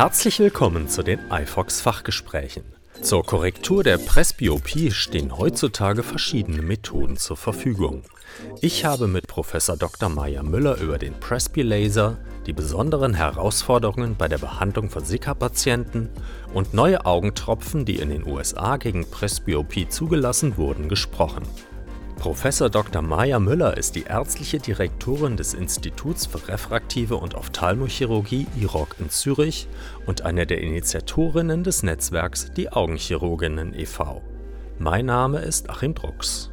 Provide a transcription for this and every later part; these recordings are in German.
Herzlich willkommen zu den iFox Fachgesprächen. Zur Korrektur der Presbyopie stehen heutzutage verschiedene Methoden zur Verfügung. Ich habe mit Professor Dr. Maya Müller über den Presby Laser, die besonderen Herausforderungen bei der Behandlung von Sika-Patienten und neue Augentropfen, die in den USA gegen Presbyopie zugelassen wurden, gesprochen. Professor Dr. Maja Müller ist die ärztliche Direktorin des Instituts für refraktive und Ophthalmochirurgie IROC in Zürich und eine der Initiatorinnen des Netzwerks Die Augenchirurginnen e.V. Mein Name ist Achim Drucks.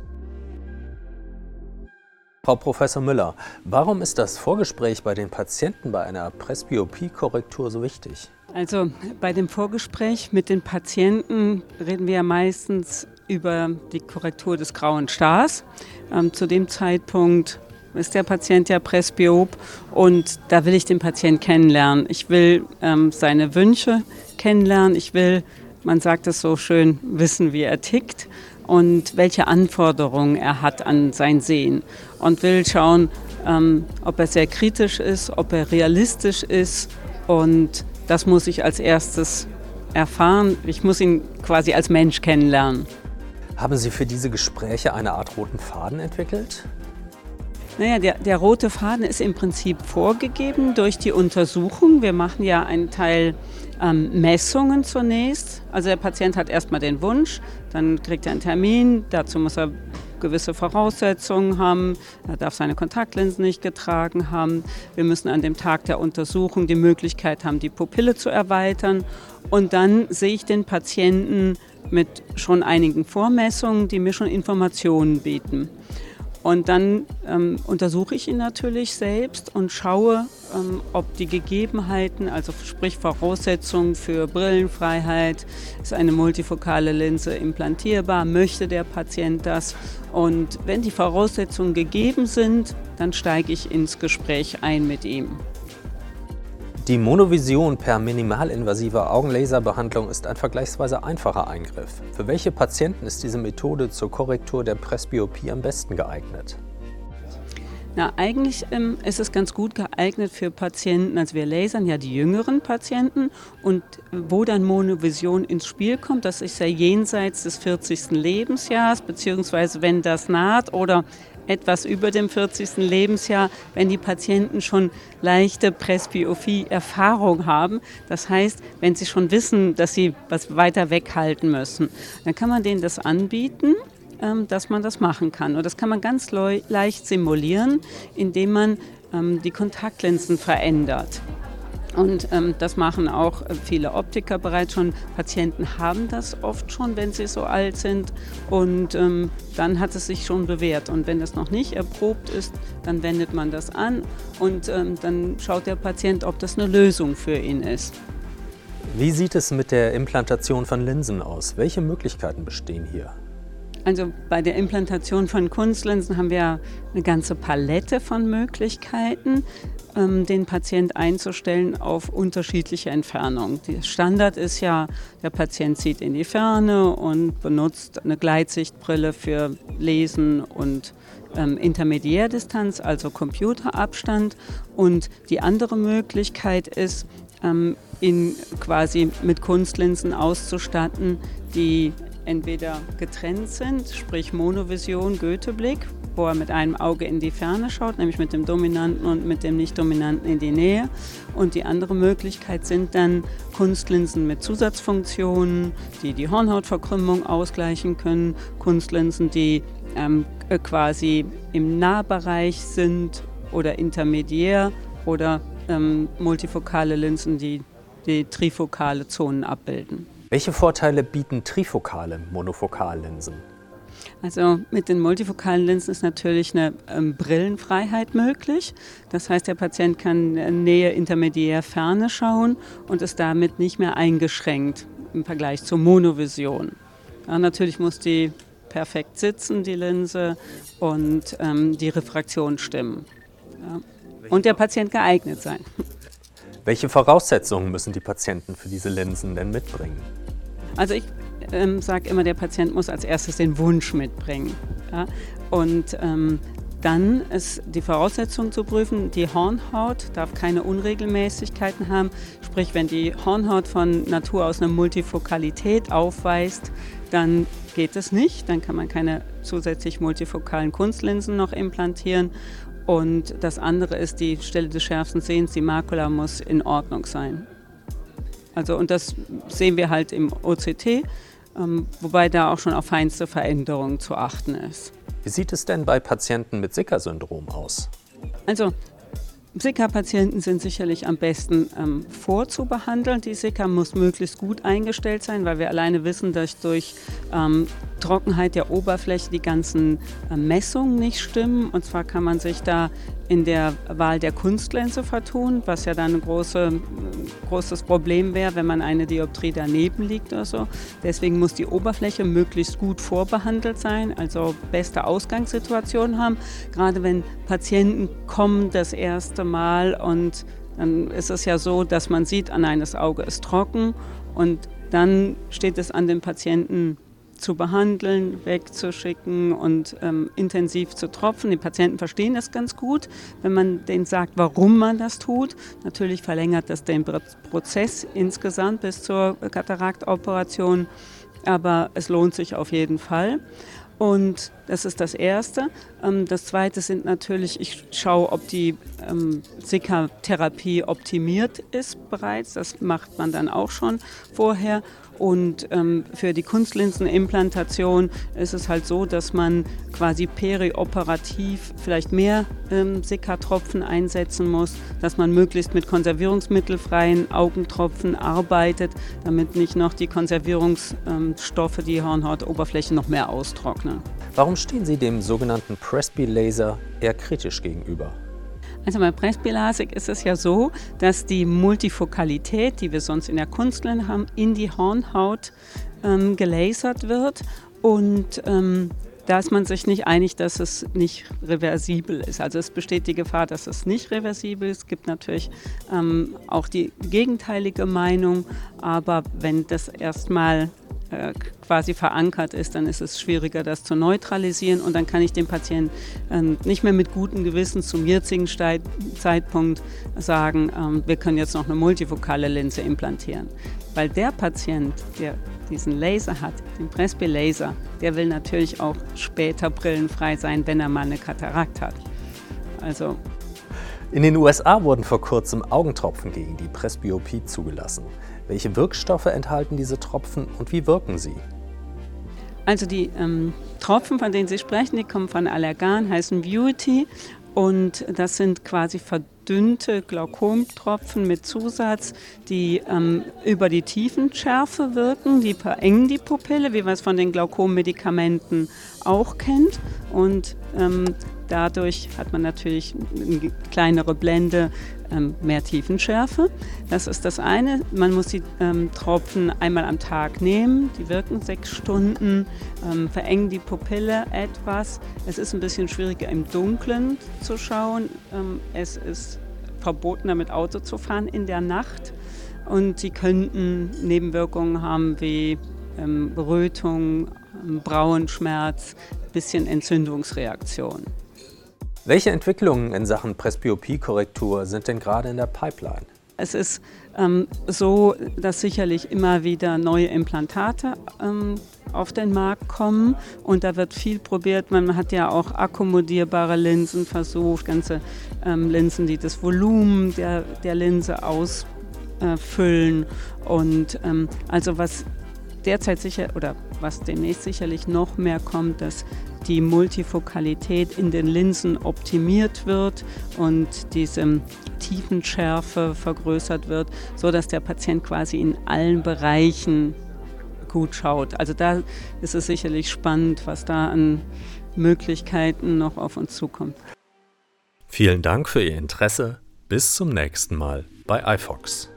Frau Professor Müller, warum ist das Vorgespräch bei den Patienten bei einer Presbyopie-Korrektur so wichtig? Also bei dem Vorgespräch mit den Patienten reden wir ja meistens über die Korrektur des grauen Stars. Ähm, zu dem Zeitpunkt ist der Patient ja Presbyop und da will ich den Patient kennenlernen. Ich will ähm, seine Wünsche kennenlernen. Ich will, man sagt es so schön, wissen, wie er tickt und welche Anforderungen er hat an sein Sehen und will schauen, ähm, ob er sehr kritisch ist, ob er realistisch ist und das muss ich als erstes erfahren. Ich muss ihn quasi als Mensch kennenlernen. Haben Sie für diese Gespräche eine Art roten Faden entwickelt? Naja, der, der rote Faden ist im Prinzip vorgegeben durch die Untersuchung. Wir machen ja einen Teil ähm, Messungen zunächst. Also der Patient hat erstmal den Wunsch, dann kriegt er einen Termin, dazu muss er gewisse Voraussetzungen haben. Er darf seine Kontaktlinsen nicht getragen haben. Wir müssen an dem Tag der Untersuchung die Möglichkeit haben, die Pupille zu erweitern. Und dann sehe ich den Patienten mit schon einigen Vormessungen, die mir schon Informationen bieten. Und dann ähm, untersuche ich ihn natürlich selbst und schaue, ähm, ob die Gegebenheiten, also sprich Voraussetzungen für Brillenfreiheit, ist eine multifokale Linse implantierbar, möchte der Patient das. Und wenn die Voraussetzungen gegeben sind, dann steige ich ins Gespräch ein mit ihm. Die Monovision per minimalinvasiver Augenlaserbehandlung ist ein vergleichsweise einfacher Eingriff. Für welche Patienten ist diese Methode zur Korrektur der Presbyopie am besten geeignet? Na, eigentlich ähm, ist es ganz gut geeignet für Patienten, also wir lasern ja die jüngeren Patienten und wo dann Monovision ins Spiel kommt, das ist ja jenseits des 40. Lebensjahres, beziehungsweise wenn das naht oder etwas über dem 40. Lebensjahr, wenn die Patienten schon leichte Presbyophie-Erfahrung haben. Das heißt, wenn sie schon wissen, dass sie was weiter weghalten müssen, dann kann man denen das anbieten ähm, dass man das machen kann. Und das kann man ganz leicht simulieren, indem man ähm, die Kontaktlinsen verändert. Und ähm, das machen auch äh, viele Optiker bereits schon. Patienten haben das oft schon, wenn sie so alt sind. Und ähm, dann hat es sich schon bewährt. Und wenn das noch nicht erprobt ist, dann wendet man das an und ähm, dann schaut der Patient, ob das eine Lösung für ihn ist. Wie sieht es mit der Implantation von Linsen aus? Welche Möglichkeiten bestehen hier? Also bei der Implantation von Kunstlinsen haben wir eine ganze Palette von Möglichkeiten, ähm, den Patient einzustellen auf unterschiedliche Entfernungen. Der Standard ist ja, der Patient sieht in die Ferne und benutzt eine Gleitsichtbrille für Lesen und ähm, Intermediärdistanz, also Computerabstand. Und die andere Möglichkeit ist, ähm, ihn quasi mit Kunstlinsen auszustatten, die entweder getrennt sind, sprich Monovision, Goetheblick, wo er mit einem Auge in die Ferne schaut, nämlich mit dem dominanten und mit dem nicht dominanten in die Nähe. Und die andere Möglichkeit sind dann Kunstlinsen mit Zusatzfunktionen, die die Hornhautverkrümmung ausgleichen können, Kunstlinsen, die ähm, quasi im Nahbereich sind oder intermediär oder ähm, multifokale Linsen, die die trifokale Zonen abbilden. Welche Vorteile bieten trifokale Monofokallinsen? Also mit den multifokalen Linsen ist natürlich eine ähm, Brillenfreiheit möglich. Das heißt, der Patient kann Nähe, Intermediär, Ferne schauen und ist damit nicht mehr eingeschränkt im Vergleich zur Monovision. Ja, natürlich muss die perfekt sitzen, die Linse, und ähm, die Refraktion stimmen. Ja. Und der Patient geeignet sein. Welche Voraussetzungen müssen die Patienten für diese Linsen denn mitbringen? Also ich ähm, sage immer, der Patient muss als erstes den Wunsch mitbringen. Ja? Und ähm, Dann ist die Voraussetzung zu prüfen, die Hornhaut darf keine Unregelmäßigkeiten haben. Sprich, wenn die Hornhaut von Natur aus eine Multifokalität aufweist, dann geht es nicht. Dann kann man keine zusätzlich multifokalen Kunstlinsen noch implantieren. Und das andere ist die Stelle des schärfsten Sehens, die Makula muss in Ordnung sein. Also, und das sehen wir halt im OCT, ähm, wobei da auch schon auf feinste Veränderungen zu achten ist. Wie sieht es denn bei Patienten mit Sicker-Syndrom aus? Also Zika-Patienten sind sicherlich am besten ähm, vorzubehandeln. Die Zika muss möglichst gut eingestellt sein, weil wir alleine wissen, dass durch ähm, Trockenheit der Oberfläche die ganzen äh, Messungen nicht stimmen. Und zwar kann man sich da in der Wahl der Kunstlinse vertun, was ja dann ein große, großes Problem wäre, wenn man eine Dioptrie daneben liegt oder so. Deswegen muss die Oberfläche möglichst gut vorbehandelt sein, also beste Ausgangssituation haben. Gerade wenn Patienten kommen das erste Mal und dann ist es ja so, dass man sieht, an eines Auge ist trocken und dann steht es an den Patienten zu behandeln, wegzuschicken und ähm, intensiv zu tropfen. Die Patienten verstehen das ganz gut, wenn man denen sagt, warum man das tut. Natürlich verlängert das den Prozess insgesamt bis zur Kataraktoperation, aber es lohnt sich auf jeden Fall. Und das ist das Erste. Ähm, das Zweite sind natürlich, ich schaue, ob die ähm, Sika-Therapie optimiert ist bereits. Das macht man dann auch schon vorher. Und ähm, für die Kunstlinsenimplantation ist es halt so, dass man quasi perioperativ vielleicht mehr ähm, Sika-Tropfen einsetzen muss, dass man möglichst mit konservierungsmittelfreien Augentropfen arbeitet, damit nicht noch die Konservierungsstoffe die Hornhautoberfläche noch mehr austrocknen. Warum stehen Sie dem sogenannten Presby-Laser eher kritisch gegenüber? Also bei Presbylasik ist es ja so, dass die Multifokalität, die wir sonst in der Kunstlinse haben, in die Hornhaut ähm, gelasert wird und ähm, da ist man sich nicht einig, dass es nicht reversibel ist. Also es besteht die Gefahr, dass es nicht reversibel ist. Es gibt natürlich ähm, auch die gegenteilige Meinung, aber wenn das erstmal äh, quasi verankert ist, dann ist es schwieriger, das zu neutralisieren und dann kann ich dem Patienten äh, nicht mehr mit gutem Gewissen zum jetzigen Zeitpunkt sagen, ähm, wir können jetzt noch eine multifokale Linse implantieren. Weil der Patient, der diesen Laser hat, den Presby-Laser, der will natürlich auch später brillenfrei sein, wenn er mal eine Katarakt hat. Also in den USA wurden vor kurzem Augentropfen gegen die Presbyopie zugelassen. Welche Wirkstoffe enthalten diese Tropfen und wie wirken sie? Also die ähm, Tropfen, von denen Sie sprechen, die kommen von Allergan, heißen Beauty und das sind quasi verdünnte Glaukomtropfen mit Zusatz, die ähm, über die Tiefenschärfe wirken, die verengen die Pupille, wie man es von den Glaukommedikamenten auch kennt und ähm, Dadurch hat man natürlich eine kleinere Blende, ähm, mehr Tiefenschärfe. Das ist das eine. Man muss die ähm, Tropfen einmal am Tag nehmen. Die wirken sechs Stunden, ähm, verengen die Pupille etwas. Es ist ein bisschen schwieriger im Dunkeln zu schauen. Es ist verboten, damit Auto zu fahren in der Nacht. Und sie könnten Nebenwirkungen haben wie Rötung, Brauenschmerz, bisschen Entzündungsreaktion. Welche Entwicklungen in Sachen Presbyopie-Korrektur sind denn gerade in der Pipeline? Es ist ähm, so, dass sicherlich immer wieder neue Implantate ähm, auf den Markt kommen und da wird viel probiert. Man hat ja auch akkommodierbare Linsen versucht, ganze ähm, Linsen, die das Volumen der, der Linse ausfüllen. Äh, und ähm, also was derzeit sicher oder was demnächst sicherlich noch mehr kommt, dass die Multifokalität in den Linsen optimiert wird und diese Tiefenschärfe vergrößert wird, sodass der Patient quasi in allen Bereichen gut schaut. Also da ist es sicherlich spannend, was da an Möglichkeiten noch auf uns zukommt. Vielen Dank für Ihr Interesse. Bis zum nächsten Mal bei iFox.